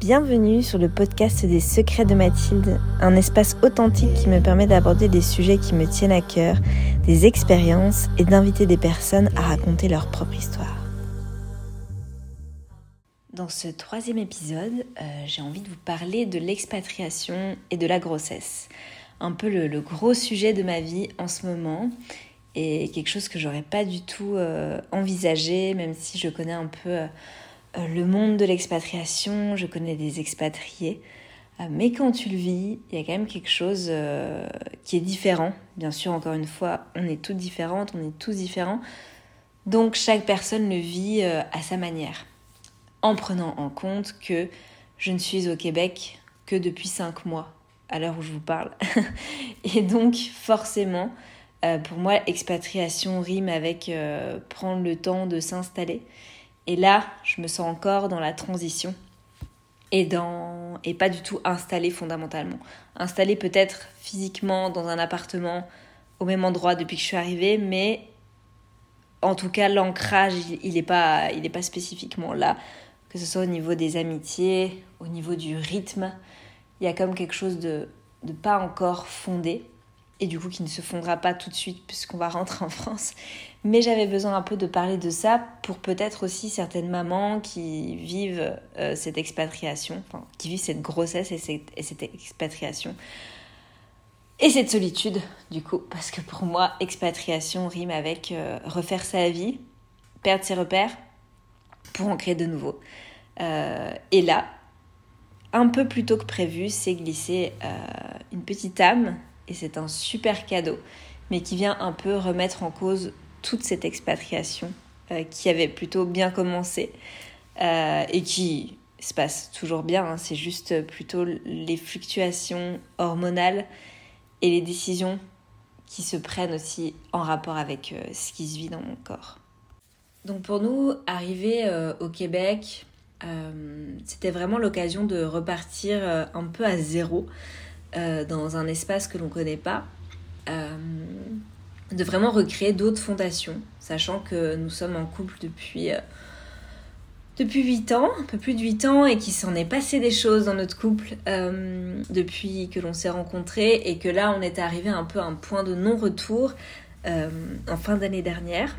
Bienvenue sur le podcast des secrets de Mathilde, un espace authentique qui me permet d'aborder des sujets qui me tiennent à cœur, des expériences et d'inviter des personnes à raconter leur propre histoire. Dans ce troisième épisode, euh, j'ai envie de vous parler de l'expatriation et de la grossesse. Un peu le, gros sujet de ma vie en ce moment et quelque chose que j'aurais pas du tout euh, envisagé, même si je connais un peu... Euh, le monde de l'expatriation, je connais des expatriés, euh, mais quand tu le vis, il y a quand même quelque chose euh, qui est différent. Bien sûr, encore une fois, on est toutes différentes, on est tous différents. Donc chaque personne le vit à sa manière, en prenant en compte que je ne suis au Québec que depuis cinq mois, à l'heure où je vous parle. Et donc forcément, pour moi, expatriation rime avec prendre le temps de s'installer. Et là, je me sens encore dans la transition et, dans... et pas du tout installée fondamentalement. Installée peut-être physiquement dans un appartement au même endroit depuis que je suis arrivée, mais en tout cas, l'ancrage, il n'est pas, il pas spécifiquement là, que ce soit au niveau des amitiés, au niveau du rythme. Il y a comme quelque chose de, de pas encore fondé et du coup qui ne se fondra pas tout de suite puisqu'on va rentrer en France. Mais j'avais besoin un peu de parler de ça pour peut-être aussi certaines mamans qui vivent euh, cette expatriation, enfin qui vivent cette grossesse et cette, expatriation. Et cette solitude, du coup, parce que pour moi, expatriation rime avec euh, refaire sa vie, perdre ses repères pour en créer de nouveaux. Euh, et là, un peu plus tôt que prévu, c'est glissé une petite âme et c'est un super cadeau, mais qui vient un peu remettre en cause toute cette expatriation euh, qui avait plutôt bien commencé euh, et qui se passe toujours bien, hein. c'est juste plutôt les fluctuations hormonales et les décisions qui se prennent aussi en rapport avec euh, ce qui se vit dans mon corps. Donc pour nous, arriver au Québec, c'était vraiment l'occasion de repartir un peu à zéro euh, dans un espace que l'on ne connaît pas, euh, de vraiment recréer d'autres fondations, sachant que nous sommes en couple depuis, euh, depuis 8 ans, un peu plus de 8 ans, et qu'il s'en est passé des choses dans notre couple depuis que l'on s'est rencontrés, et que là on est arrivé un peu à un point de non-retour en fin d'année dernière,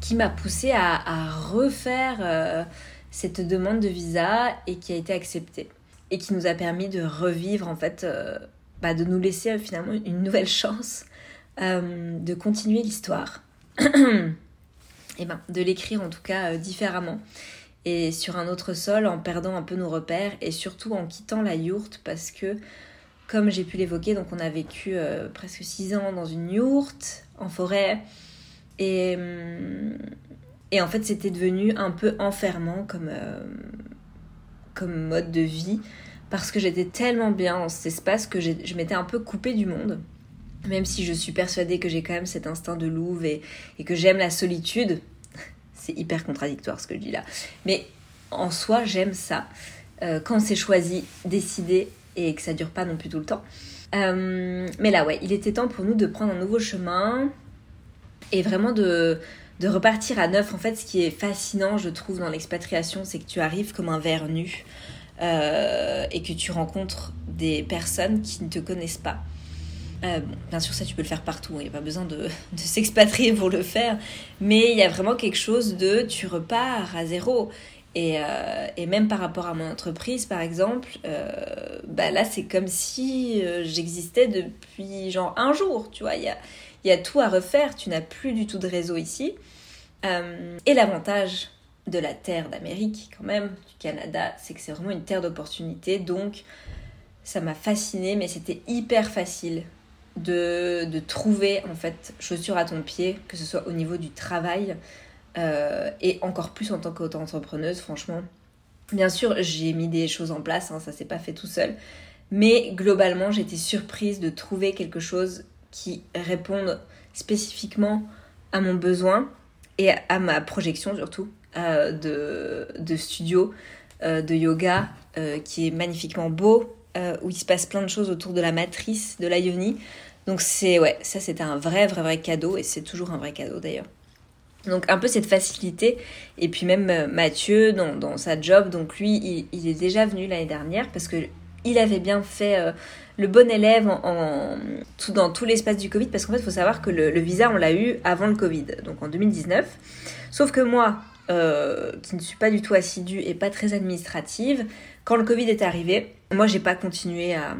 qui m'a poussé à, à refaire cette demande de visa et qui a été acceptée et qui nous a permis de revivre en fait, euh, bah, de nous laisser euh, finalement une nouvelle chance euh, de continuer l'histoire. et ben, de l'écrire en tout cas différemment et sur un autre sol en perdant un peu nos repères et surtout en quittant la yourte parce que comme j'ai pu l'évoquer, donc on a vécu presque six ans dans une yourte en forêt et, et en fait c'était devenu un peu enfermant comme, comme mode de vie parce que j'étais tellement bien dans cet espace que je m'étais un peu coupée du monde. Même si je suis persuadée que j'ai quand même cet instinct de louve et, que j'aime la solitude. C'est hyper contradictoire ce que je dis là. Mais en soi, j'aime ça. Euh, quand c'est choisi, décidé et que ça dure pas non plus tout le temps. Euh, mais là, ouais, il était temps pour nous de prendre un nouveau chemin et vraiment de, de repartir à neuf. En fait, ce qui est fascinant, je trouve, dans l'expatriation, c'est que tu arrives comme un verre nu euh, et que tu rencontres des personnes qui ne te connaissent pas. Euh, bien sûr, ça tu peux le faire partout, il n'y a pas besoin de, s'expatrier pour le faire, mais il y a vraiment quelque chose de tu repars à zéro. Et, euh, même par rapport à mon entreprise, par exemple, bah là, c'est comme si j'existais depuis genre un jour, tu vois. Il y a, tout à refaire, tu n'as plus du tout de réseau ici. et l'avantage de la terre d'Amérique quand même, du Canada, c'est que c'est vraiment une terre d'opportunités. Donc ça m'a fasciné, mais c'était hyper facile de, de, trouver en fait chaussures à ton pied, que ce soit au niveau du travail euh, et encore plus en tant qu'auto-entrepreneuse, franchement. Bien sûr, j'ai mis des choses en place, hein, ça s'est pas fait tout seul, mais globalement, j'étais surprise de trouver quelque chose qui réponde spécifiquement à mon besoin et à ma projection surtout. Euh, de, de, studio euh, de yoga euh, qui est magnifiquement beau, où il se passe plein de choses autour de la matrice de la. Donc c'est ouais, ça c'était un vrai vrai vrai cadeau et c'est toujours un vrai cadeau d'ailleurs. Donc un peu cette facilité. Et puis même Mathieu, dans, sa job, donc lui, il, est déjà venu l'année dernière parce que il avait bien fait le bon élève en, tout, dans tout l'espace du Covid. Parce qu'en fait, il faut savoir que le, visa, on l'a eu avant le Covid, donc en 2019. Sauf que moi, euh, qui ne suis pas du tout assidue et pas très administrative, quand le Covid est arrivé, moi, j'ai pas continué à,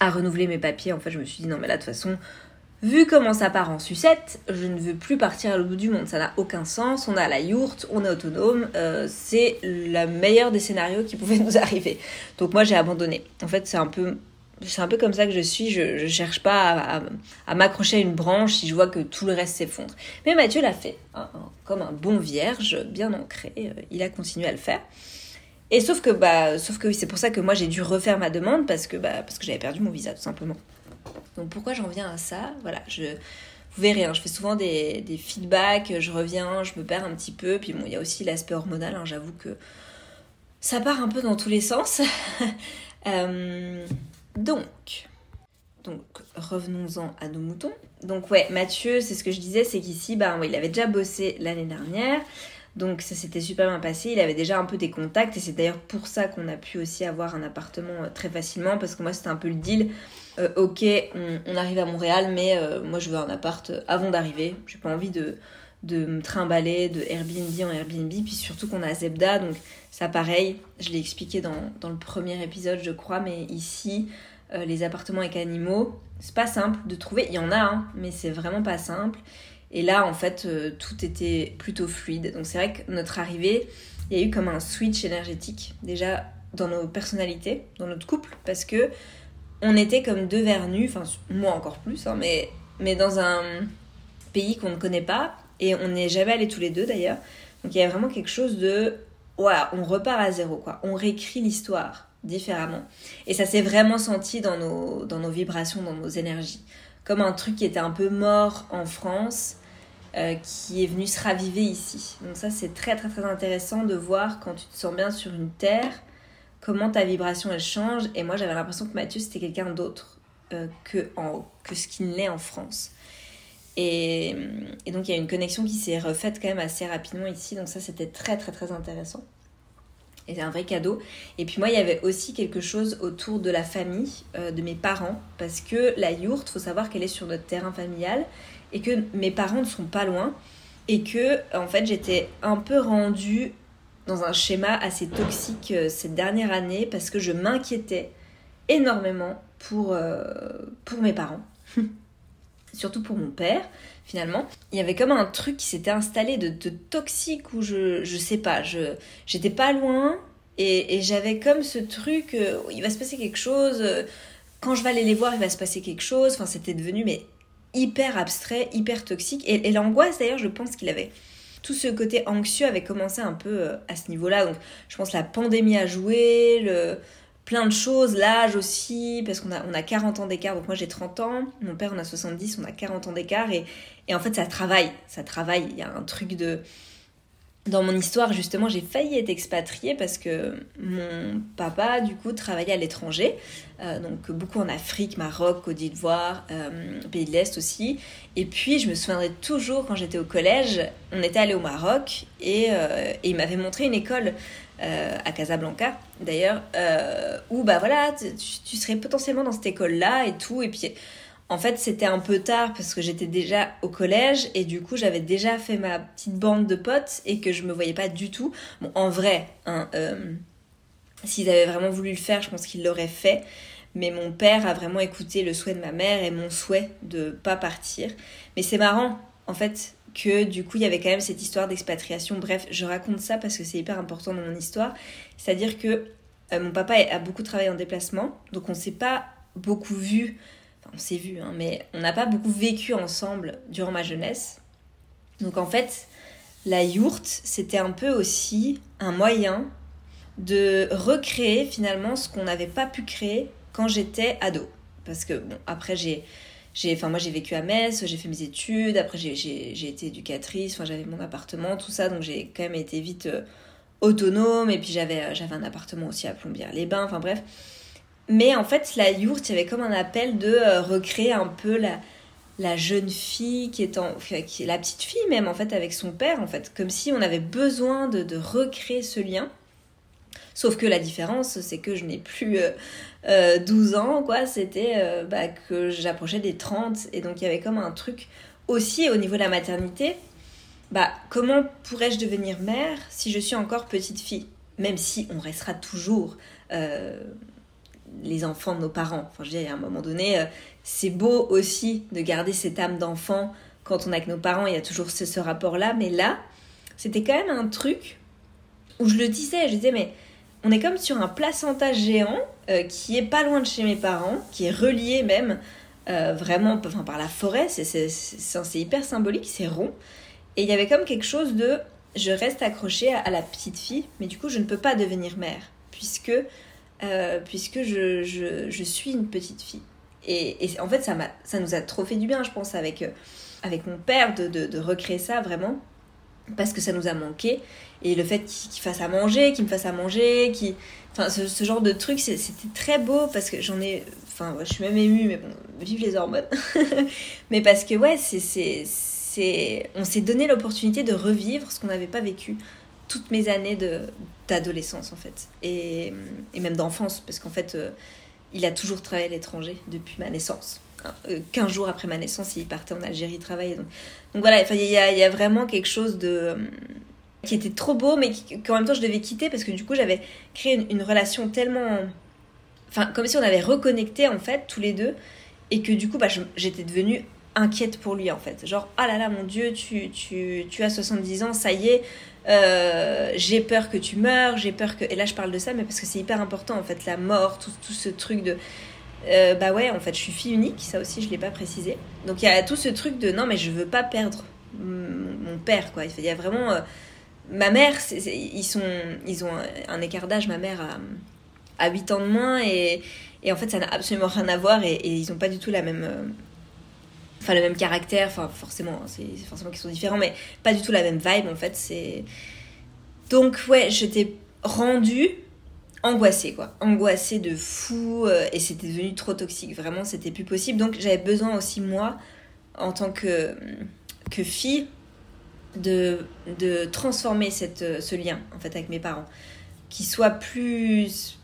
à renouveler mes papiers. En fait, je me suis dit, non, mais là, de toute façon, Vu comment ça part en sucette, je ne veux plus partir à l'autre bout du monde. Ça n'a aucun sens. On a la yourte, on est autonome. Euh, c'est le meilleur des scénarios qui pouvaient nous arriver. Donc moi j'ai abandonné. En fait c'est un peu c'est un peu comme ça que je suis. Je, ne cherche pas à, m'accrocher à une branche si je vois que tout le reste s'effondre. Mais Mathieu l'a fait, hein, hein, comme un bon vierge, bien ancré. Euh, il a continué à le faire. Et sauf que bah, sauf que c'est pour ça que moi j'ai dû refaire ma demande parce que bah, parce que j'avais perdu mon visa tout simplement. Donc pourquoi j'en viens à ça? Voilà, je, vous verrez, hein, je fais souvent des, des, feedbacks, je reviens, je me perds un petit peu. Puis bon, il y a aussi l'aspect hormonal, j'avoue que ça part un peu dans tous les sens. Euh, donc, donc revenons-en à nos moutons. Donc ouais, Mathieu, c'est ce que je disais, c'est qu'ici, bah, il avait déjà bossé l'année dernière. Donc ça s'était super bien passé, il avait déjà un peu des contacts et c'est d'ailleurs pour ça qu'on a pu aussi avoir un appartement euh, très facilement parce que moi c'était un peu le deal. Euh, ok, on, arrive à Montréal, mais euh, moi je veux un appart avant d'arriver. J'ai pas envie de, de me trimballer de Airbnb en Airbnb, puis surtout qu'on a Zebda, donc ça pareil, je l'ai expliqué dans, dans, le premier épisode je crois, mais ici, euh, les appartements avec animaux, c'est pas simple de trouver, il y en a, hein, mais c'est vraiment pas simple. Et là, en fait, tout était plutôt fluide. Donc c'est vrai que notre arrivée, il y a eu comme un switch énergétique, déjà dans nos personnalités, dans notre couple, parce que on était comme deux vernus, enfin moi encore plus, hein, mais, mais dans un pays qu'on ne connaît pas, et on n'est jamais allés tous les deux d'ailleurs. Donc il y a vraiment quelque chose de, voilà, on repart à zéro, quoi. On réécrit l'histoire différemment. Et ça s'est vraiment senti dans nos, dans nos vibrations, dans nos énergies. Comme un truc qui était un peu mort en France, euh, qui est venu se raviver ici. Donc ça c'est très très très intéressant de voir quand tu te sens bien sur une terre, comment ta vibration elle change. Et moi j'avais l'impression que Mathieu c'était quelqu'un d'autre euh, que, que ce qu'il l'est en France. Et, donc il y a une connexion qui s'est refaite quand même assez rapidement ici. Donc ça c'était très très très intéressant. Et c'est un vrai cadeau. Et puis moi, il y avait aussi quelque chose autour de la famille, euh, de mes parents, parce que la yourte, faut savoir qu'elle est sur notre terrain familial et que mes parents ne sont pas loin et que en fait j'étais un peu rendue dans un schéma assez toxique euh, cette dernière année parce que je m'inquiétais énormément pour, euh, pour mes parents. Surtout pour mon père, finalement. Il y avait comme un truc qui s'était installé de, toxique où je, je sais pas, je j'étais pas loin et, j'avais comme ce truc, euh, il va se passer quelque chose, quand je vais aller les voir, il va se passer quelque chose. Enfin, c'était devenu mais hyper abstrait, hyper toxique. Et, et l'angoisse, d'ailleurs, je pense qu'il avait tout ce côté anxieux avait commencé un peu euh, à ce niveau-là. Donc je pense la pandémie a joué, le, plein de choses, l'âge aussi, parce qu'on a, on a 40 ans d'écart, donc moi j'ai 30 ans, mon père en a 70, on a 40 ans d'écart, et, et en fait ça travaille, ça travaille, il y a un truc de dans mon histoire, justement, j'ai failli être expatriée parce que mon papa, du coup, travaillait à l'étranger, euh, donc beaucoup en Afrique, Maroc, Côte d'Ivoire, euh, Pays de l'Est aussi. Et puis, je me souviendrai toujours, quand j'étais au collège, on était allé au Maroc et, euh, et il m'avait montré une école à Casablanca, d'ailleurs, où, bah voilà, tu, tu, serais potentiellement dans cette école-là et tout. Et puis, en fait, c'était un peu tard parce que j'étais déjà au collège et du coup, j'avais déjà fait ma petite bande de potes et que je me voyais pas du tout. Bon, en vrai, hein, euh, s'ils avaient vraiment voulu le faire, je pense qu'ils l'auraient fait. Mais mon père a vraiment écouté le souhait de ma mère et mon souhait de pas partir. Mais c'est marrant, en fait, que du coup, il y avait quand même cette histoire d'expatriation. Bref, je raconte ça parce que c'est hyper important dans mon histoire. C'est-à-dire que euh, mon papa a beaucoup travaillé en déplacement, donc on s'est pas beaucoup vu on s'est vu, hein, mais on n'a pas beaucoup vécu ensemble durant ma jeunesse. Donc en fait, la yourte, c'était un peu aussi un moyen de recréer finalement ce qu'on n'avait pas pu créer quand j'étais ado. Parce que, bon, après, j'ai. Enfin, moi, j'ai vécu à Metz, j'ai fait mes études, après, j'ai été éducatrice, enfin, j'avais mon appartement, tout ça, donc j'ai quand même été vite euh, autonome, et puis j'avais euh, j'avais un appartement aussi à Plombières-les-Bains, enfin, bref. Mais en fait, la yourte, il y avait comme un appel de euh, recréer un peu la, la jeune fille qui est en qui est la petite fille même en fait avec son père en fait comme si on avait besoin de, de recréer ce lien sauf que la différence c'est que je n'ai plus 12 euh, ans quoi c'était euh, bah, que j'approchais des 30 et donc il y avait comme un truc aussi au niveau de la maternité bah comment pourrais-je devenir mère si je suis encore petite fille? Même si on restera toujours euh, les enfants de nos parents. Enfin, je veux dire, à un moment donné, euh, c'est beau aussi de garder cette âme d'enfant quand on est avec nos parents, il y a toujours ce, rapport-là. Mais là, c'était quand même un truc où je le disais, je disais, mais on est comme sur un placenta géant euh, qui est pas loin de chez mes parents, qui est relié même vraiment enfin, par la forêt, c'est hyper symbolique, c'est rond. Et il y avait comme quelque chose de je reste accrochée à, la petite fille, mais du coup, je ne peux pas devenir mère, puisque, euh, puisque je, je, suis une petite fille. Et, et en fait, ça, ça nous a trop fait du bien, je pense, avec, euh, avec mon père, de, de recréer ça vraiment, parce que ça nous a manqué. Et le fait qu'il fasse à manger, qu'il me fasse à manger, qu'il... Enfin, ce, genre de truc, c'était très beau, parce que j'en ai... Enfin, je suis même émue, mais bon, vive les hormones. mais parce que, ouais, c'est on s'est donné l'opportunité de revivre ce qu'on n'avait pas vécu toutes mes années d'adolescence en fait et, même d'enfance parce qu'en fait euh, il a toujours travaillé à l'étranger depuis ma naissance. 15 hein, euh, jours après ma naissance, il partait en Algérie travailler. Donc, donc voilà, il y a, y a, vraiment quelque chose de euh, qui était trop beau, mais qu'en même temps je devais quitter parce que du coup j'avais créé une, relation tellement, enfin comme si on avait reconnecté en fait tous les deux, et que du coup bah, j'étais devenue inquiète pour lui en fait. Genre, ah là là, mon Dieu, tu, tu, tu as 70 ans, ça y est, euh, j'ai peur que tu meurs, j'ai peur que... Et là, je parle de ça, mais parce que c'est hyper important en fait, la mort, tout, tout ce truc de... Euh, bah ouais, en fait, je suis fille unique, ça aussi, je l'ai pas précisé. Donc il y a tout ce truc de non, mais je veux pas perdre mon, père, quoi. Il y a vraiment. Euh, ma mère, ils, sont, ils ont un, écart d'âge, ma mère a, a 8 ans de moins, et, en fait, ça n'a absolument rien à voir, et, ils ont pas du tout la même enfin le même caractère, enfin forcément, c'est forcément qu'ils sont différents, mais pas du tout la même vibe en fait. C'est donc ouais, je t'ai rendu angoissée quoi, angoissée de fou euh, et c'était devenu trop toxique. Vraiment, c'était plus possible. Donc j'avais besoin aussi moi, en tant que que fille, de de transformer cette ce lien en fait avec mes parents, qui soit plus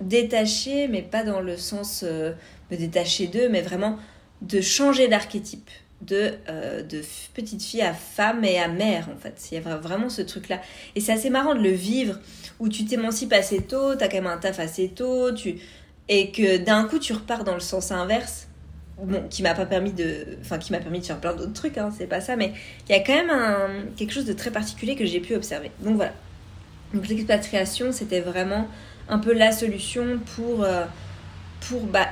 détaché, mais pas dans le sens euh, me détacher d'eux, mais vraiment de changer d'archétype, de, euh, de petite fille à femme et à mère, en fait. Il y a vraiment ce truc-là. Et c'est assez marrant de le vivre, où tu t'émancipes assez tôt, t'as quand même un taf assez tôt, tu... et que d'un coup tu repars dans le sens inverse. Bon, qui m'a pas permis de. Enfin, qui m'a permis de faire plein d'autres trucs, hein, c'est pas ça, mais il y a quand même un... quelque chose de très particulier que j'ai pu observer. Donc voilà. Donc l'expatriation, c'était vraiment un peu la solution pour, euh, pour bah,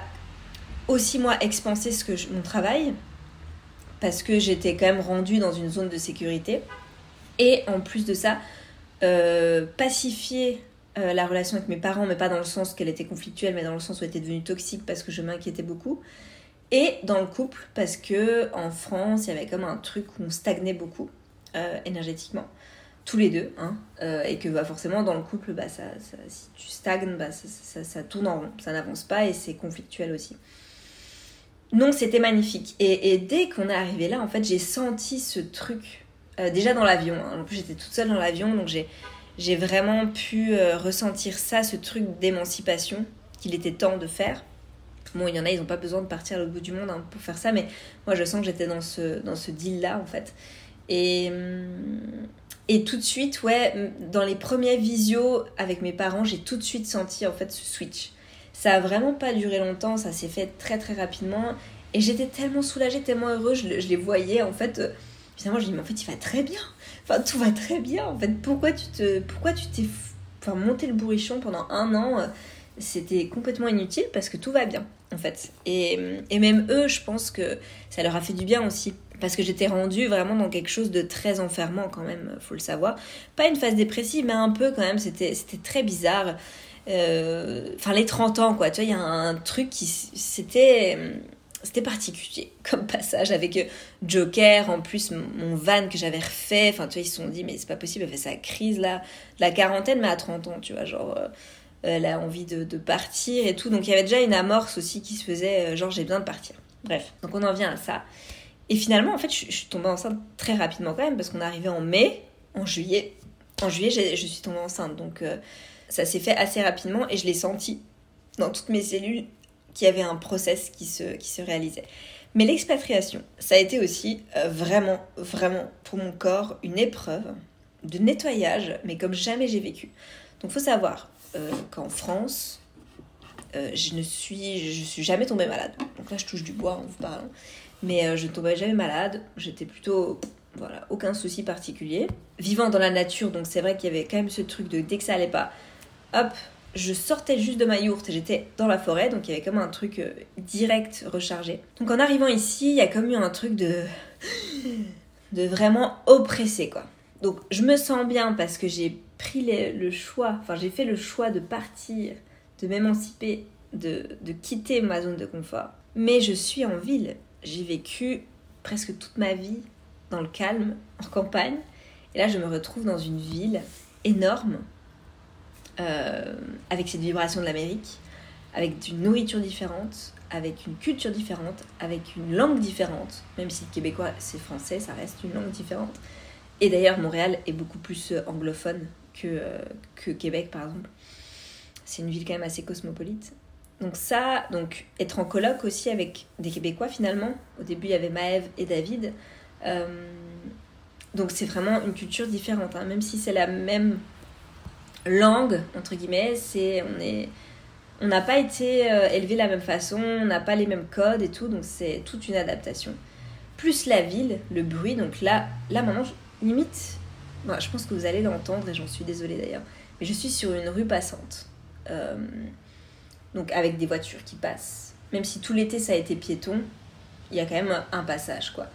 aussi moi expanser ce que mon travail parce que j'étais quand même rendue dans une zone de sécurité. Et en plus de ça euh, pacifier euh, la relation avec mes parents mais pas dans le sens qu'elle était conflictuelle mais dans le sens où elle était devenue toxique parce que je m'inquiétais beaucoup. Et dans le couple parce que en France il y avait comme un truc où on stagnait beaucoup euh, énergétiquement. Tous les deux hein, et que bah, forcément dans le couple bah, ça, si tu stagnes bah, ça, ça, ça tourne en rond ça n'avance pas et c'est conflictuel aussi non, c'était magnifique. Et, dès qu'on est arrivé là, en fait, j'ai senti ce truc. Euh, déjà dans l'avion. Hein. En plus, j'étais toute seule dans l'avion, donc j'ai vraiment pu euh, ressentir ça, ce truc d'émancipation qu'il était temps de faire. Bon, il y en a, ils n'ont pas besoin de partir à l'autre bout du monde hein, pour faire ça, mais moi, je sens que j'étais dans ce, dans ce deal-là, en fait. Et, hum, et tout de suite, ouais, dans les premiers visios avec mes parents, j'ai tout de suite senti, en fait, ce switch. Ça a vraiment pas duré longtemps, ça s'est fait très très rapidement. Et j'étais tellement soulagée, tellement heureuse, je, les voyais en fait. Euh, finalement, je me dis, mais en fait, il va très bien. Enfin, tout va très bien. En fait, pourquoi tu te, pourquoi tu t'es enfin, monté le bourrichon pendant un an euh, C'était complètement inutile parce que tout va bien, en fait. Et, et même eux, je pense que ça leur a fait du bien aussi parce que j'étais rendue vraiment dans quelque chose de très enfermant quand même, faut le savoir. Pas une phase dépressive, mais un peu quand même, c'était très bizarre. Euh, enfin les 30 ans quoi. Tu vois il y a un truc qui c'était c'était particulier comme passage avec euh, Joker en plus mon van que j'avais refait. Enfin tu vois ils se sont dit mais c'est pas possible elle fait sa crise là la quarantaine mais à 30 ans tu vois genre euh, elle a envie de, partir et tout. Donc il y avait déjà une amorce aussi qui se faisait genre j'ai besoin de partir. Bref, donc on en vient à ça. Et finalement, en fait, je, suis tombée enceinte très rapidement quand même, parce qu'on arrivé en mai, en juillet. En juillet, je suis tombée enceinte, donc euh, ça s'est fait assez rapidement et je l'ai senti dans toutes mes cellules qu'il y avait un process qui se, qui se réalisait. Mais l'expatriation, ça a été aussi euh, vraiment, vraiment pour mon corps une épreuve de nettoyage, mais comme jamais j'ai vécu. Donc faut savoir euh, qu'en France, euh, je ne suis, je suis jamais tombée malade. Donc là, je touche du bois en vous parlant. Mais je ne tombais jamais malade. J'étais plutôt, voilà, aucun souci particulier. Vivant dans la nature, donc c'est vrai qu'il y avait quand même ce truc de dès que ça allait pas, hop, je sortais juste de ma yourte et j'étais dans la forêt. Donc il y avait comme un truc direct rechargé. Donc en arrivant ici, il y a comme eu un truc de. de vraiment oppressé, quoi. Donc je me sens bien parce que j'ai pris le choix, enfin j'ai fait le choix de partir, de m'émanciper, de, de quitter ma zone de confort. Mais je suis en ville. J'ai vécu presque toute ma vie dans le calme, en campagne. Et là, je me retrouve dans une ville énorme, euh, avec cette vibration de l'Amérique, avec une nourriture différente, avec une culture différente, avec une langue différente. Même si le québécois c'est français, ça reste une langue différente. Et d'ailleurs, Montréal est beaucoup plus euh, anglophone que, euh, que Québec, par exemple. C'est une ville quand même assez cosmopolite. Donc ça, donc être en colloque aussi avec des Québécois finalement. Au début, il y avait Maëve et David. Donc c'est vraiment une culture différente. Hein. Même si c'est la même langue, entre guillemets, c'est on est on n'a pas été élevé de la même façon, on n'a pas les mêmes codes et tout, donc c'est toute une adaptation. Plus la ville, le bruit, donc là, là maintenant, limite, je pense que vous allez l'entendre et j'en suis désolée d'ailleurs, mais je suis sur une rue passante. Euh, donc avec des voitures qui passent. Même si tout l'été ça a été piéton, il y a quand même un passage quoi.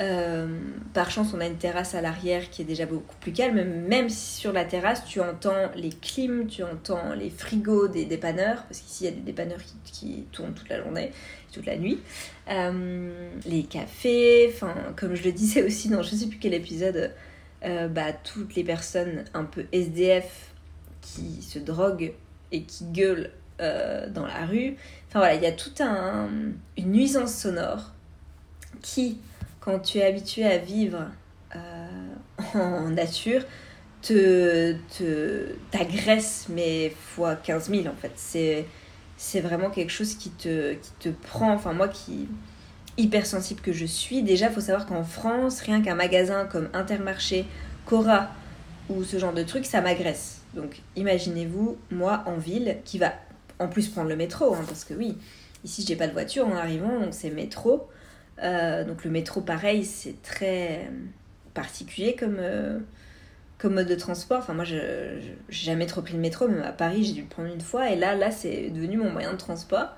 Euh, par chance, on a une terrasse à l'arrière qui est déjà beaucoup plus calme. Même si sur la terrasse, tu entends les clims, tu entends les frigos des dépanneurs, parce qu'ici il y a des dépanneurs qui, tournent toute la journée, toute la nuit. Euh, les cafés, enfin, comme je le disais aussi dans je sais plus quel épisode, euh, bah, toutes les personnes un peu SDF qui se droguent et qui gueulent dans la rue. Enfin voilà, il y a toute un, une nuisance sonore qui quand tu es habitué à vivre euh, en nature, te, t'agresse, mais fois 15 000 en fait. C'est, c'est vraiment quelque chose qui te, qui te prend. Enfin, moi qui hypersensible que je suis, déjà, il faut savoir qu'en France, rien qu'un magasin comme Intermarché, Cora ou ce genre de truc, ça m'agresse. Donc, imaginez-vous, moi en ville, qui va en plus prendre le métro, hein, parce que oui, ici j'ai pas de voiture en arrivant, donc c'est métro. Euh, donc le métro, pareil, c'est très particulier comme, euh, comme mode de transport. Enfin, moi, je n'ai jamais trop pris le métro, mais à Paris, j'ai dû le prendre une fois. Et là, là c'est devenu mon moyen de transport.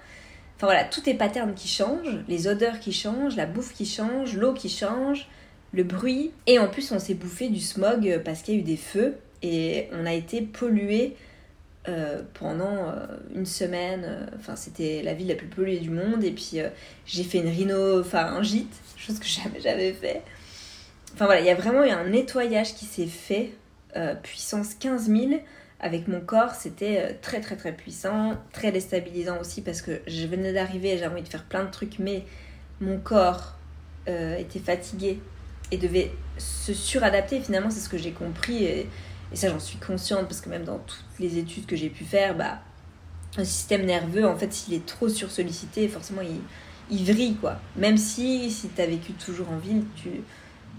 Enfin voilà, tout est pattern qui change, les odeurs qui changent, la bouffe qui change, l'eau qui change, le bruit. Et en plus, on s'est bouffé du smog parce qu'il y a eu des feux et on a été pollué euh, pendant euh, une semaine. Euh, enfin, c'était la ville la plus polluée du monde. Et puis, j'ai fait une rhino, enfin, un gîte, chose que jamais j'avais fait. Enfin, voilà, il y a vraiment eu un nettoyage qui s'est fait, puissance 15 000. Avec mon corps, c'était très très très puissant, très déstabilisant aussi parce que je venais d'arriver j'avais envie de faire plein de trucs, mais mon corps était fatigué et devait se suradapter. Finalement, c'est ce que j'ai compris. Et ça, j'en suis consciente parce que même dans toutes les études que j'ai pu faire, bah, un système nerveux, en fait, s'il est trop sursollicité, forcément, il, il vrille, quoi. Même si, si tu as vécu toujours en ville, tu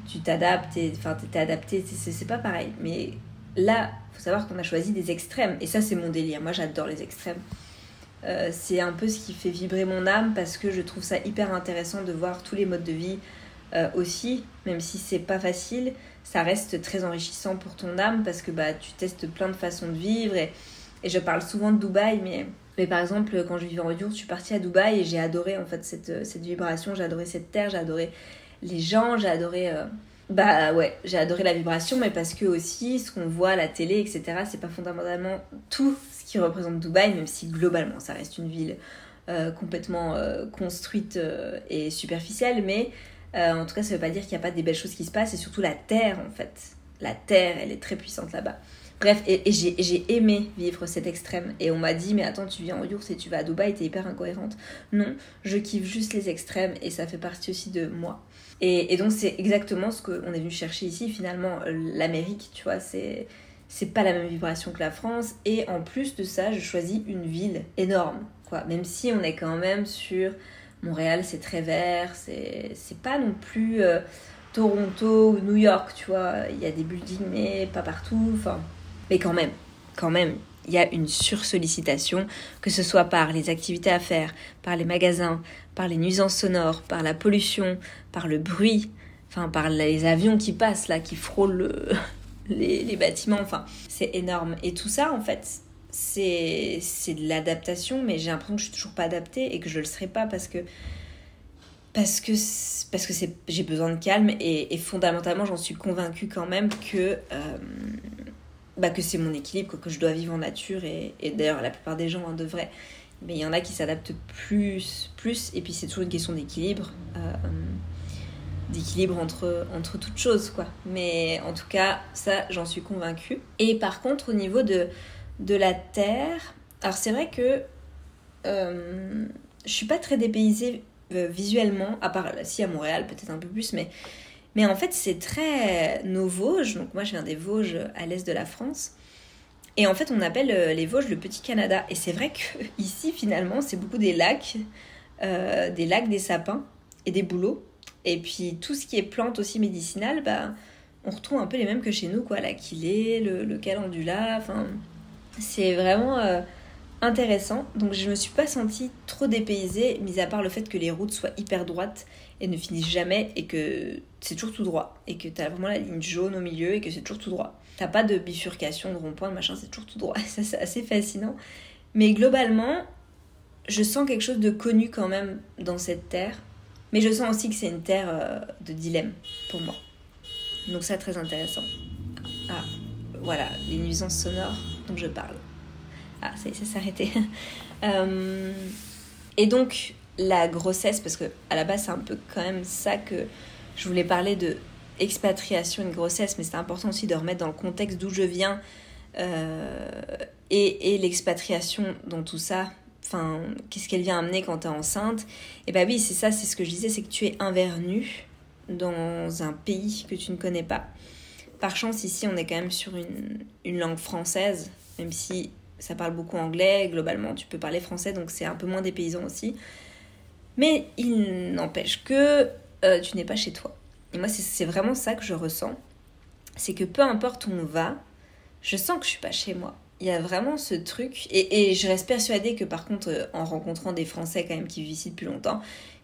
tu t'adaptes, enfin, t'es adapté, c'est pas pareil. Mais là, faut savoir qu'on a choisi des extrêmes. Et ça, c'est mon délire. Moi, j'adore les extrêmes. Euh, c'est un peu ce qui fait vibrer mon âme parce que je trouve ça hyper intéressant de voir tous les modes de vie euh, aussi, même si c'est pas facile ça reste très enrichissant pour ton âme parce que bah, tu testes plein de façons de vivre. Et, et je parle souvent de Dubaï, mais, mais par exemple, quand je vivais en yurt, je suis partie à Dubaï et j'ai adoré en fait cette, cette vibration, j'ai adoré cette terre, j'ai adoré les gens, j'ai adoré. Euh, bah ouais, j'ai adoré la vibration, mais parce que aussi, ce qu'on voit à la télé, etc., c'est pas fondamentalement tout ce qui représente Dubaï, même si globalement ça reste une ville euh, complètement euh, construite et superficielle, mais euh, en tout cas, ça veut pas dire qu'il n'y a pas des belles choses qui se passent, et surtout la terre, en fait. La terre, elle est très puissante là-bas. Bref, et, j'ai aimé vivre cet extrême. Et on m'a dit, mais attends, tu viens en yours et tu vas à Dubaï, t'es hyper incohérente. Non, je kiffe juste les extrêmes et ça fait partie aussi de moi. Et, donc, c'est exactement ce qu'on est venu chercher ici. Finalement, l'Amérique, tu vois, c'est c'est pas la même vibration que la France. Et en plus de ça, je choisis une ville énorme, quoi. Même si on est quand même sur Montréal, c'est très vert, c'est pas non plus euh, Toronto ou New York, tu vois. Il y a des buildings, mais pas partout. Mais quand même, quand même, il y a une sursollicitation, que ce soit par les activités à faire, par les magasins, par les nuisances sonores, par la pollution, par le bruit, enfin par les avions qui passent là, qui frôlent les, les, bâtiments, enfin c'est énorme. Et tout ça en fait, c'est de l'adaptation, mais j'ai l'impression que je suis toujours pas adaptée et que je le serai pas parce que parce que parce que j'ai besoin de calme et, fondamentalement j'en suis convaincue quand même que euh, bah, que c'est mon équilibre, que je dois vivre en nature, et, d'ailleurs la plupart des gens hein, devraient. Mais il y en a qui s'adaptent plus, plus, et puis c'est toujours une question d'équilibre, euh, d'équilibre entre, entre toutes choses, quoi. Mais en tout cas, ça, j'en suis convaincue. Et par contre, au niveau de, de la Terre, alors c'est vrai que euh, je suis pas très dépaysée euh, visuellement, à part si à Montréal, peut-être un peu plus, mais mais en fait, c'est très nos Vosges. Donc moi, je viens des Vosges à l'est de la France. Et en fait, on appelle euh, les Vosges le petit Canada. Et c'est vrai que ici, finalement, c'est beaucoup des lacs, euh, des lacs, des sapins et des bouleaux. Et puis tout ce qui est plantes aussi médicinales, bah, on retrouve un peu les mêmes que chez nous, quoi. L'aquilée, le, le calendula. Enfin, c'est vraiment euh, intéressant. Donc je me suis pas sentie trop dépaysée, mis à part le fait que les routes soient hyper droites et ne finissent jamais et que c'est toujours tout droit et que tu as vraiment la ligne jaune au milieu et que c'est toujours tout droit. T'as pas de bifurcation, de rond-point, de machin, c'est toujours tout droit. C'est assez fascinant. Mais globalement, je sens quelque chose de connu quand même dans cette terre. Mais je sens aussi que c'est une terre euh, de dilemme pour moi. Donc ça, très intéressant. Ah, voilà, les nuisances sonores dont je parle. Ah, ça s'est arrêté. Euh, et donc, la grossesse, parce que à la base c'est un peu quand même ça que je voulais parler de expatriation et de grossesse, mais c'est important aussi de remettre dans le contexte d'où je viens euh, et, l'expatriation dans tout ça. Enfin, qu'est-ce qu'elle vient amener quand tu es enceinte? Et bah oui, c'est ça, c'est ce que je disais, c'est que tu es invernu dans un pays que tu ne connais pas. Par chance, ici, on est quand même sur une, une langue française, même si ça parle beaucoup anglais, globalement, tu peux parler français, donc c'est un peu moins dépaysant aussi. Mais il n'empêche que euh, tu n'es pas chez toi. Et moi, c'est vraiment ça que je ressens. C'est que peu importe où on va, je sens que je suis pas chez moi. Il y a vraiment ce truc. Et, je reste persuadée que par contre, euh, en rencontrant des Français quand même qui vivent ici depuis longtemps,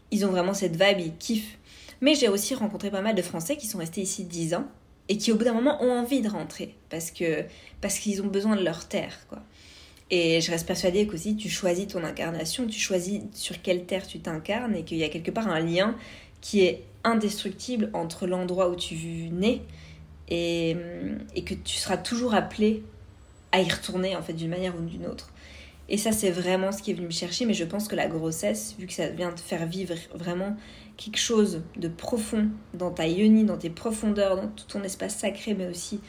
ils ont vraiment cette vibe, ils kiffent. Mais j'ai aussi rencontré pas mal de Français qui sont restés ici 10 ans et qui au bout d'un moment ont envie de rentrer parce que parce qu'ils ont besoin de leur terre quoi. Et je reste persuadée qu'aussi tu choisis ton incarnation, tu choisis sur quelle terre tu t'incarnes et qu'il y a quelque part un lien qui est indestructible entre l'endroit où tu nais et, et que tu seras toujours appelé à y retourner en fait d'une manière ou d'une autre. Et ça c'est vraiment ce qui est venu me chercher, mais je pense que la grossesse, vu que ça vient te faire vivre vraiment quelque chose de profond dans ta yoni, dans tes profondeurs, dans tout ton espace sacré, mais aussi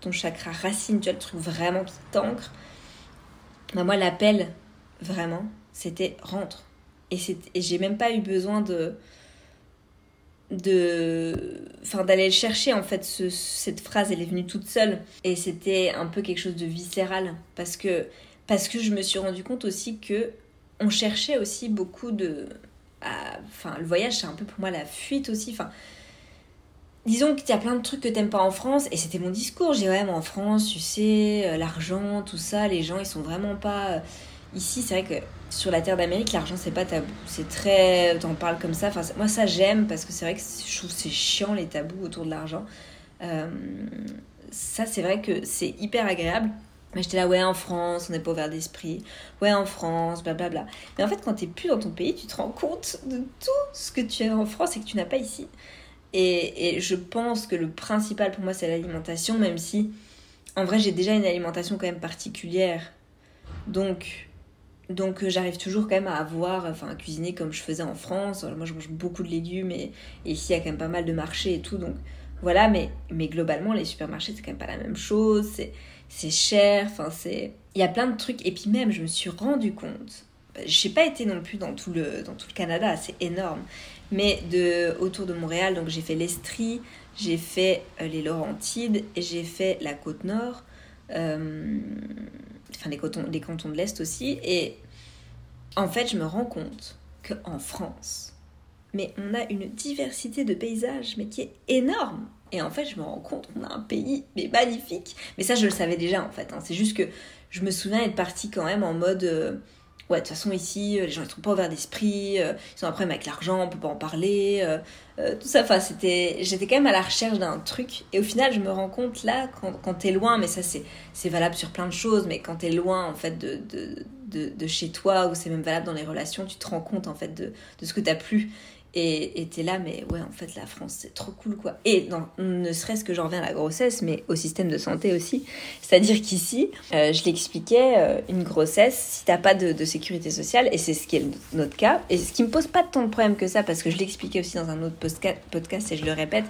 ton chakra racine, tu as le truc vraiment qui t'ancre, bah, moi, l'appel, vraiment, c'était rentre. Et, et j'ai même pas eu besoin de de enfin d'aller le chercher en fait. Cette phrase elle est venue toute seule. Et c'était un peu quelque chose de viscéral. Parce que parce que je me suis rendu compte aussi que on cherchait aussi beaucoup de enfin le voyage c'est un peu pour moi la fuite aussi enfin disons qu'il y a plein de trucs que t'aimes pas en France, et c'était mon discours. J'ai ouais, en France, tu sais, euh, l'argent, tout ça, les gens, ils sont vraiment pas. Euh, ici, c'est vrai que sur la terre d'Amérique, l'argent, c'est pas tabou. C'est très. T'en parles comme ça. Enfin, moi, ça, j'aime parce que c'est vrai que je trouve c'est chiant les tabous autour de l'argent. Euh, ça, c'est vrai que c'est hyper agréable. Mais j'étais là, ouais, en France, on n'est pas ouvert d'esprit. Ouais, en France, blablabla. Mais en fait, quand t'es plus dans ton pays, tu te rends compte de tout ce que tu as en France et que tu n'as pas ici. Et, je pense que le principal pour moi, c'est l'alimentation, même si en vrai, j'ai déjà une alimentation quand même particulière. Donc, donc euh, j'arrive toujours quand même à avoir, enfin, à cuisiner comme je faisais en France. moi, je mange beaucoup de légumes et, ici, il y a quand même pas mal de marchés et tout. Donc, Voilà, mais, mais globalement, les supermarchés, c'est quand même pas la même chose. C'est cher. Enfin, c'est. Il y a plein de trucs. Et puis même, je me suis rendu compte. Je n'ai pas été non plus dans tout le, Canada, c'est énorme. Mais de, autour de Montréal, donc j'ai fait l'Estrie, j'ai fait euh, les Laurentides et j'ai fait la côte nord. Euh, enfin, les cantons de l'Est aussi. Et en fait, je me rends compte qu'en France, mais on a une diversité de paysages, mais qui est énorme. Et en fait, je me rends compte qu'on a un pays mais magnifique. Mais ça, je le savais déjà en fait. Hein. C'est juste que je me souviens être partie quand même en mode. Euh, ouais, de toute façon, ici, euh, les gens ils sont pas ouverts d'esprit, euh, ils ont un problème avec l'argent, on peut pas en parler, tout ça. Enfin, c'était. J'étais quand même à la recherche d'un truc. Et au final, je me rends compte là, quand, quand t'es loin, mais ça, c'est valable sur plein de choses, mais quand t'es loin en fait de, de, de, de, chez toi, ou c'est même valable dans les relations, tu te rends compte en fait de, de ce que t'as plus. Et t'es là, mais ouais, en fait, la France, c'est trop cool, quoi. Et non, ne serait-ce que j'en reviens à la grossesse, mais au système de santé aussi. C'est-à-dire qu'ici, euh, je l'expliquais, euh, une grossesse, si t'as pas de, sécurité sociale, et c'est ce qui est notre cas, et ce qui me pose pas tant de problèmes que ça, parce que je l'expliquais aussi dans un autre podcast, et je le répète,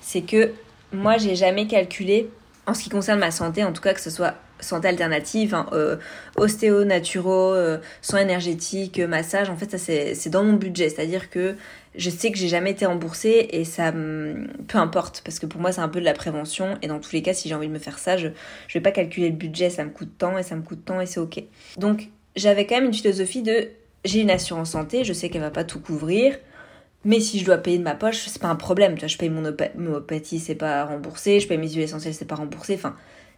c'est que moi, j'ai jamais calculé, en ce qui concerne ma santé, en tout cas, que ce soit santé alternative, hein, euh, ostéo, naturo, euh, soins énergétiques, massage, en fait ça c'est dans mon budget, c'est-à-dire que je sais que j'ai jamais été remboursée et ça peu importe parce que pour moi c'est un peu de la prévention et dans tous les cas si j'ai envie de me faire ça, je je vais pas calculer le budget, ça me coûte tant et ça me coûte tant et c'est OK. Donc j'avais quand même une philosophie de j'ai une assurance santé, je sais qu'elle va pas tout couvrir. Mais si je dois payer de ma poche, c'est pas un problème. Tu vois, je paye mon homéopathie, c'est pas remboursé. Je paye mes huiles essentielles, c'est pas remboursé. Enfin,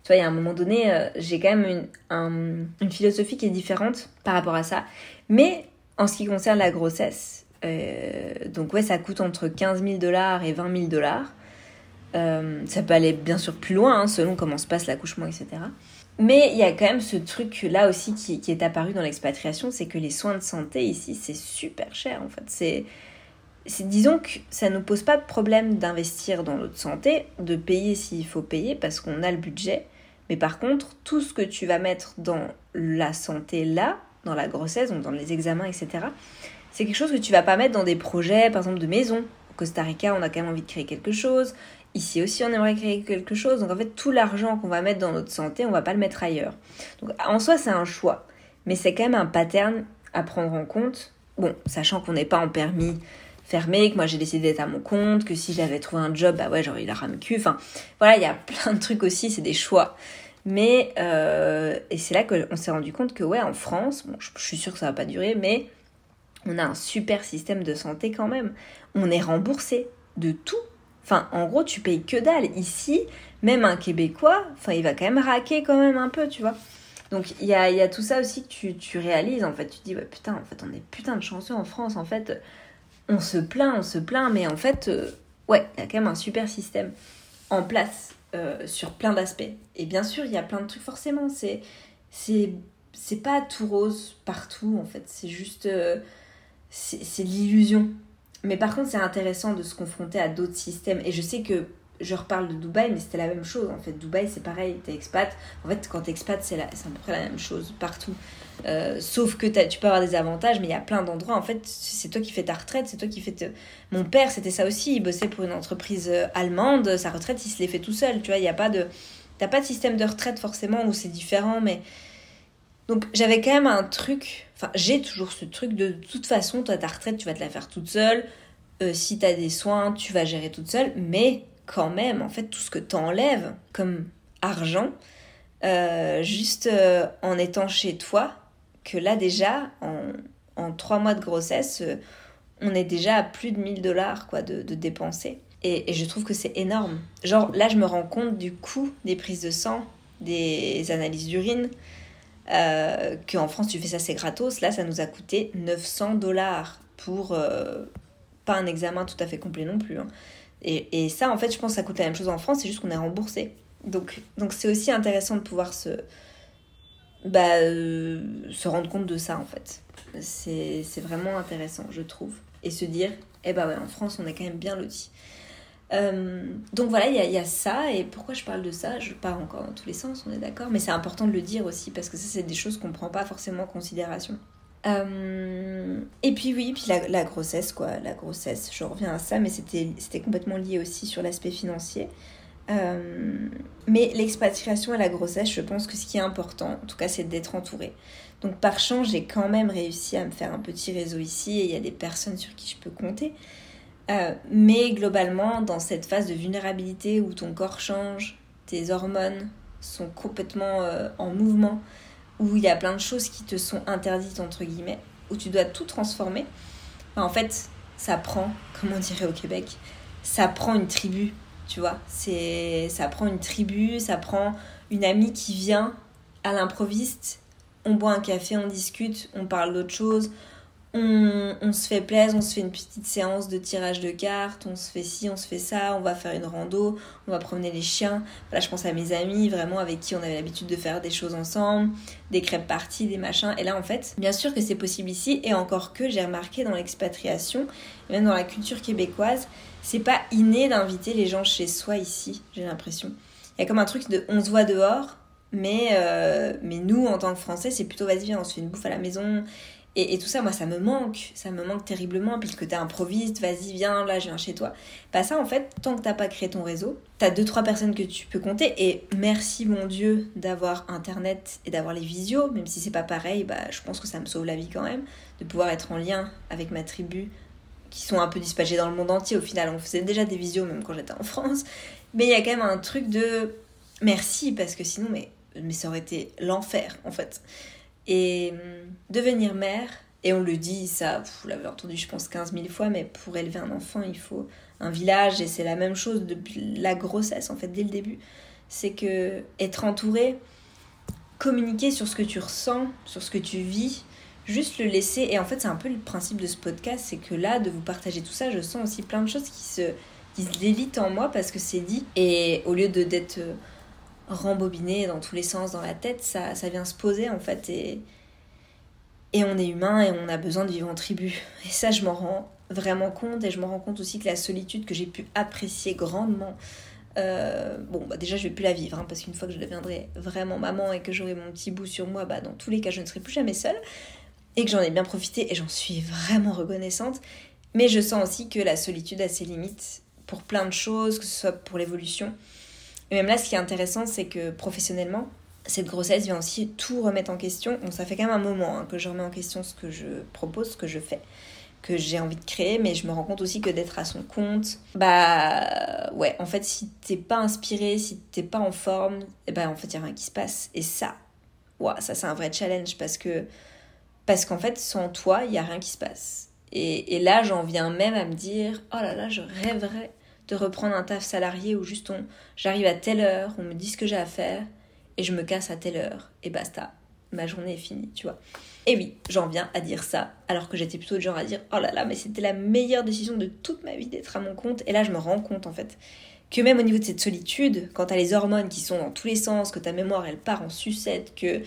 tu vois, il y a un moment donné, euh, j'ai quand même une, une, philosophie qui est différente par rapport à ça. Mais en ce qui concerne la grossesse, euh, donc ouais, ça coûte entre 15 000 dollars et 20 000 dollars. Euh, ça peut aller bien sûr plus loin, hein, selon comment se passe l'accouchement, etc. Mais il y a quand même ce truc là aussi qui, qui est apparu dans l'expatriation, c'est que les soins de santé ici, c'est super cher en fait. C'est disons que ça ne nous pose pas de problème d'investir dans notre santé, de payer s'il faut payer parce qu'on a le budget. Mais par contre, tout ce que tu vas mettre dans la santé là, dans la grossesse, donc dans les examens, etc., c'est quelque chose que tu vas pas mettre dans des projets, par exemple, de maison. Au Costa Rica, on a quand même envie de créer quelque chose. Ici aussi, on aimerait créer quelque chose. Donc en fait, tout l'argent qu'on va mettre dans notre santé, on va pas le mettre ailleurs. Donc en soi, c'est un choix. Mais c'est quand même un pattern à prendre en compte. Bon, sachant qu'on n'est pas en permis fermé, que moi j'ai décidé d'être à mon compte, que si j'avais trouvé un job, bah ouais, j'aurais eu la rame cul. Enfin, voilà, il y a plein de trucs aussi, c'est des choix. Mais, euh, et c'est là qu'on s'est rendu compte que, ouais, en France, bon, je, suis sûre que ça va pas durer, mais on a un super système de santé quand même. On est remboursé de tout. Enfin, en gros, tu payes que dalle. Ici, même un Québécois, enfin, il va quand même raquer quand même un peu, tu vois. Donc, il y a, y a, tout ça aussi que tu, tu réalises, en fait. Tu te dis, ouais, putain, en fait, on est putain de chanceux en France, en fait on se plaint, on se plaint, mais en fait, euh, ouais, il y a quand même un super système en place euh, sur plein d'aspects. Et bien sûr, il y a plein de trucs, forcément, c'est, c'est, pas tout rose partout, en fait, c'est juste, euh, c'est, c'est l'illusion. Mais par contre, c'est intéressant de se confronter à d'autres systèmes. Et je sais que je reparle de Dubaï, mais c'était la même chose en fait. Dubaï, c'est pareil, t'es expat. En fait, quand t'es expat, c'est, c'est à peu près la même chose partout. Euh, sauf que tu peux avoir des avantages, mais il y a plein d'endroits. En fait, c'est toi qui fais ta retraite, c'est toi qui fais. Mon père, c'était ça aussi. Il bossait pour une entreprise euh, allemande. Sa retraite, il se l'est fait tout seul. Tu vois, il n'y a pas de. T'as pas de système de retraite forcément où c'est différent, mais. Donc j'avais quand même un truc. Enfin, j'ai toujours ce truc de, toute façon, toi, ta retraite, tu vas te la faire toute seule. Euh, si t'as des soins, tu vas gérer toute seule. Mais quand même, en fait, tout ce que t'enlèves comme argent, juste en étant chez toi, que là déjà, en, trois mois de grossesse, euh, on est déjà à plus de 1000 dollars quoi, de, dépenser. Et, je trouve que c'est énorme. Genre là, je me rends compte du coût des prises de sang, des analyses d'urine. Euh, qu'en France, tu fais ça, c'est gratos. Là, ça nous a coûté 900 dollars pour euh, pas un examen tout à fait complet non plus. Hein. Et, ça, en fait, je pense que ça coûte la même chose en France, c'est juste qu'on est remboursé. Donc, donc c'est aussi intéressant de pouvoir se, bah, euh, se rendre compte de ça en fait. C'est vraiment intéressant, je trouve. Et se dire, eh bah ouais, en France, on est quand même bien lotis. Euh, donc voilà, il y, y, a ça. Et pourquoi je parle de ça? Je pars encore dans tous les sens, on est d'accord. Mais c'est important de le dire aussi parce que ça, c'est des choses qu'on ne prend pas forcément en considération. Euh, et puis oui, puis la, grossesse, quoi. La grossesse, je reviens à ça, mais c'était complètement lié aussi sur l'aspect financier. Euh, mais l'expatriation et la grossesse, je pense que ce qui est important, en tout cas, c'est d'être entouré. Donc par chance, j'ai quand même réussi à me faire un petit réseau ici et il y a des personnes sur qui je peux compter. Euh, mais globalement, dans cette phase de vulnérabilité où ton corps change, tes hormones sont complètement en mouvement, où il y a plein de choses qui te sont interdites, entre guillemets, où tu dois tout transformer, bah, en fait, ça prend, comme on dirait au Québec, ça prend une tribu, tu vois. C'est, ça prend une tribu, ça prend une amie qui vient à l'improviste, on boit un café, on discute, on parle d'autre chose, on, se fait plaisir, on se fait une petite séance de tirage de cartes, on se fait ci, on se fait ça, on va faire une rando, on va promener les chiens. Voilà, je pense à mes amis vraiment avec qui on avait l'habitude de faire des choses ensemble, des crêpes parties, des machins. Et là, en fait, bien sûr que c'est possible ici, et encore que j'ai remarqué dans l'expatriation, même dans la culture québécoise, c'est pas inné d'inviter les gens chez soi ici, j'ai l'impression. Il y a comme un truc de on se voit dehors, mais, euh, mais nous, en tant que Français, c'est plutôt vas-y, viens, on se fait une bouffe à la maison. Et, tout ça, moi, ça me manque. Ça me manque terriblement, puisque t'es improviste, vas-y, viens, là, je viens chez toi. Bah ça, en fait, tant que t'as pas créé ton réseau, t'as deux, trois personnes que tu peux compter. Et merci, mon Dieu, d'avoir Internet et d'avoir les visios. Même si c'est pas pareil, bah, je pense que ça me sauve la vie quand même. De pouvoir être en lien avec ma tribu, qui sont un peu dispatchés dans le monde entier. Au final, on faisait déjà des visios, même quand j'étais en France. Mais il y a quand même un truc de merci, parce que sinon, mais, mais ça aurait été l'enfer, en fait. Et hum, devenir mère, et on le dit, ça, vous l'avez entendu je pense 15 000 fois, mais pour élever un enfant, il faut un village, et c'est la même chose depuis la grossesse, en fait, dès le début. C'est que être entouré, communiquer sur ce que tu ressens, sur ce que tu vis, juste le laisser. Et en fait, c'est un peu le principe de ce podcast, c'est que là, de vous partager tout ça, je sens aussi plein de choses qui se, qui se délitent en moi parce que c'est dit. Et au lieu de d'être rembobiné dans tous les sens dans la tête, ça, ça vient se poser en fait. Et, et on est humain et on a besoin de vivre en tribu. Et ça, je m'en rends vraiment compte et je me rends compte aussi que la solitude que j'ai pu apprécier grandement. Euh, bon, bah déjà, je vais plus la vivre hein, parce qu'une fois que je deviendrai vraiment maman et que j'aurai mon petit bout sur moi, bah dans tous les cas, je ne serai plus jamais seule et que j'en ai bien profité et j'en suis vraiment reconnaissante. Mais je sens aussi que la solitude a ses limites pour plein de choses, que ce soit pour l'évolution, et même là, ce qui est intéressant, c'est que professionnellement, cette grossesse vient aussi tout remettre en question. Bon, ça fait quand même un moment hein, que je remets en question ce que je propose, ce que je fais, que j'ai envie de créer, mais je me rends compte aussi que d'être à son compte, bah ouais, en fait, si t'es pas inspiré, si t'es pas en forme, et eh ben en fait, il y a rien qui se passe. Et ça, ouais, ça c'est un vrai challenge parce que parce qu'en fait, sans toi, il y a rien qui se passe. Et, et là, j'en viens même à me dire, oh là là, je rêverais de reprendre un taf salarié où juste on, j'arrive à telle heure, on me dit ce que j'ai à faire et je me casse à telle heure et basta, ma journée est finie, tu vois. Et oui, j'en viens à dire ça, alors que j'étais plutôt du genre à dire oh là là, mais c'était la meilleure décision de toute ma vie d'être à mon compte. Et là, je me rends compte en fait que même au niveau de cette solitude, quand t'as les hormones qui sont dans tous les sens, que ta mémoire elle part en sucette, que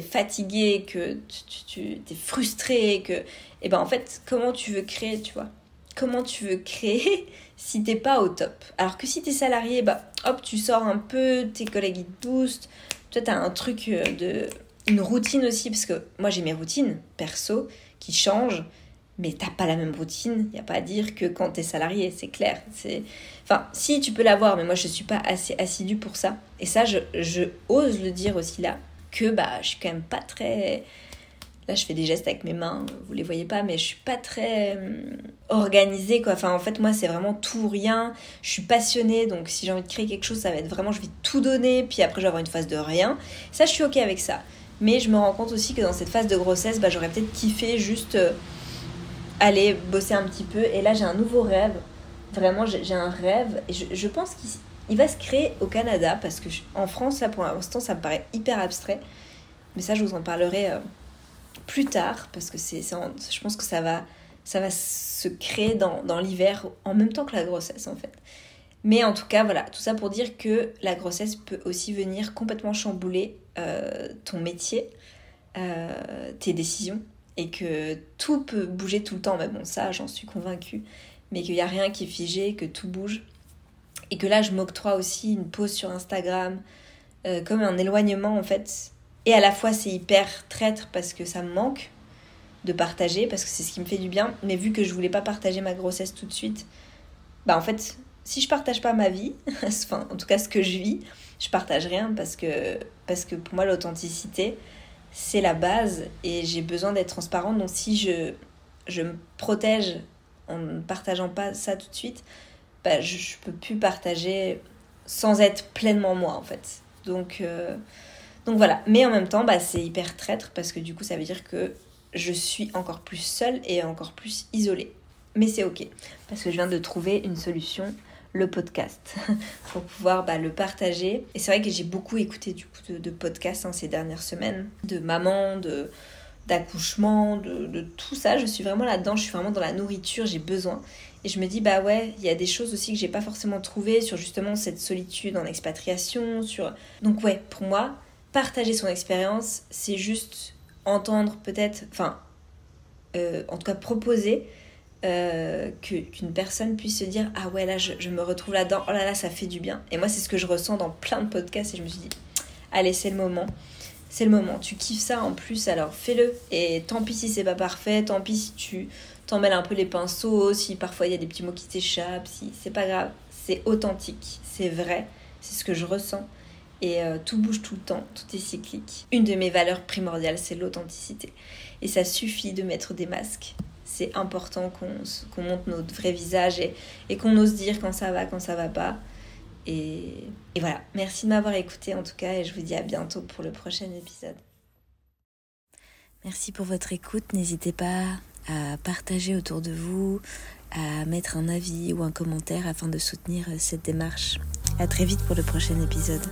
fatigué, que tu, tu t'es frustré, que. Et eh ben en fait, comment tu veux créer, tu vois? Comment tu veux créer si t'es pas au top? Alors que si t'es salarié, bah hop, tu sors un peu, tes collègues ils te boostent. Toi, t'as un truc euh, de. une routine aussi, parce que moi j'ai mes routines perso qui changent, mais t'as pas la même routine. Y a pas à dire que quand t'es salarié, c'est clair. C'est. Enfin, si tu peux l'avoir, mais moi je suis pas assez assidue pour ça. Et ça, je, je ose le dire aussi là, que bah je suis quand même pas très Là, je fais des gestes avec mes mains, vous les voyez pas, mais je suis pas très euh, organisée, quoi. Enfin, en fait, moi, c'est vraiment tout ou rien. Je suis passionnée, donc si j'ai envie de créer quelque chose, ça va être vraiment, je vais tout donner, puis après, je vais avoir une phase de rien. Ça, je suis ok avec ça. Mais je me rends compte aussi que dans cette phase de grossesse, bah, j'aurais peut-être kiffé juste euh, aller bosser un petit peu. Et là, j'ai un nouveau rêve. Vraiment, j'ai un rêve. Et je, pense qu'il va se créer au Canada, parce que en France, là, pour l'instant, ça me paraît hyper abstrait. Mais ça, je vous en parlerai. Euh, plus tard, parce que c'est, je pense que ça va, ça va se créer dans, dans l'hiver en même temps que la grossesse en fait. Mais en tout cas, voilà, tout ça pour dire que la grossesse peut aussi venir complètement chambouler euh, ton métier, euh, tes décisions, et que tout peut bouger tout le temps. Mais bon, ça, j'en suis convaincue. Mais qu'il n'y a rien qui est figé, que tout bouge. Et que là, je m'octroie aussi une pause sur Instagram, euh, comme un éloignement en fait et à la fois, c'est hyper traître parce que ça me manque. de partager parce que c'est ce qui me fait du bien. Mais vu que je voulais pas partager ma grossesse tout de suite, bah en fait, si je partage pas ma vie, enfin en tout cas ce que je vis, je partage rien parce que, parce que pour moi l'authenticité c'est la base et j'ai besoin d'être transparente. Donc si je, je me protège en ne partageant pas ça tout de suite, bah, je, je peux plus partager sans être pleinement moi en fait. Donc, euh, donc voilà. Mais en même temps, bah, c'est hyper traître parce que du coup, ça veut dire que je suis encore plus seule et encore plus isolée. Mais c'est ok parce que je viens de trouver une solution, le podcast, pour pouvoir bah, le partager. Et c'est vrai que j'ai beaucoup écouté du coup de, podcasts hein, ces dernières semaines, de maman, de d'accouchement, de, de, tout ça. Je suis vraiment là-dedans, je suis vraiment dans la nourriture, j'ai besoin. Et je me dis, bah ouais, il y a des choses aussi que j'ai pas forcément trouvées sur justement cette solitude en expatriation. sur Donc ouais, pour moi, partager son expérience, c'est juste entendre peut-être, enfin, euh, en tout cas proposer euh, qu'une personne puisse se dire, ah ouais, là, je, je me retrouve là-dedans, oh là là, ça fait du bien. Et moi, c'est ce que je ressens dans plein de podcasts et je me suis dit, allez, c'est le moment c'est le moment. Tu kiffes ça en plus, alors fais-le. Et tant pis si c'est pas parfait, tant pis si tu t'en mêles un peu les pinceaux, si parfois il y a des petits mots qui t'échappent, si c'est pas grave. C'est authentique, c'est vrai, c'est ce que je ressens. Et euh, tout bouge tout le temps, tout est cyclique. Une de mes valeurs primordiales, c'est l'authenticité. Et ça suffit de mettre des masques. C'est important qu'on monte notre vrai visage et, et qu'on ose dire quand ça va, quand ça va pas. Et, voilà, merci de m'avoir écouté en tout cas et je vous dis à bientôt pour le prochain épisode. Merci pour votre écoute. N'hésitez pas à partager autour de vous, à mettre un avis ou un commentaire afin de soutenir cette démarche. À très vite pour le prochain épisode.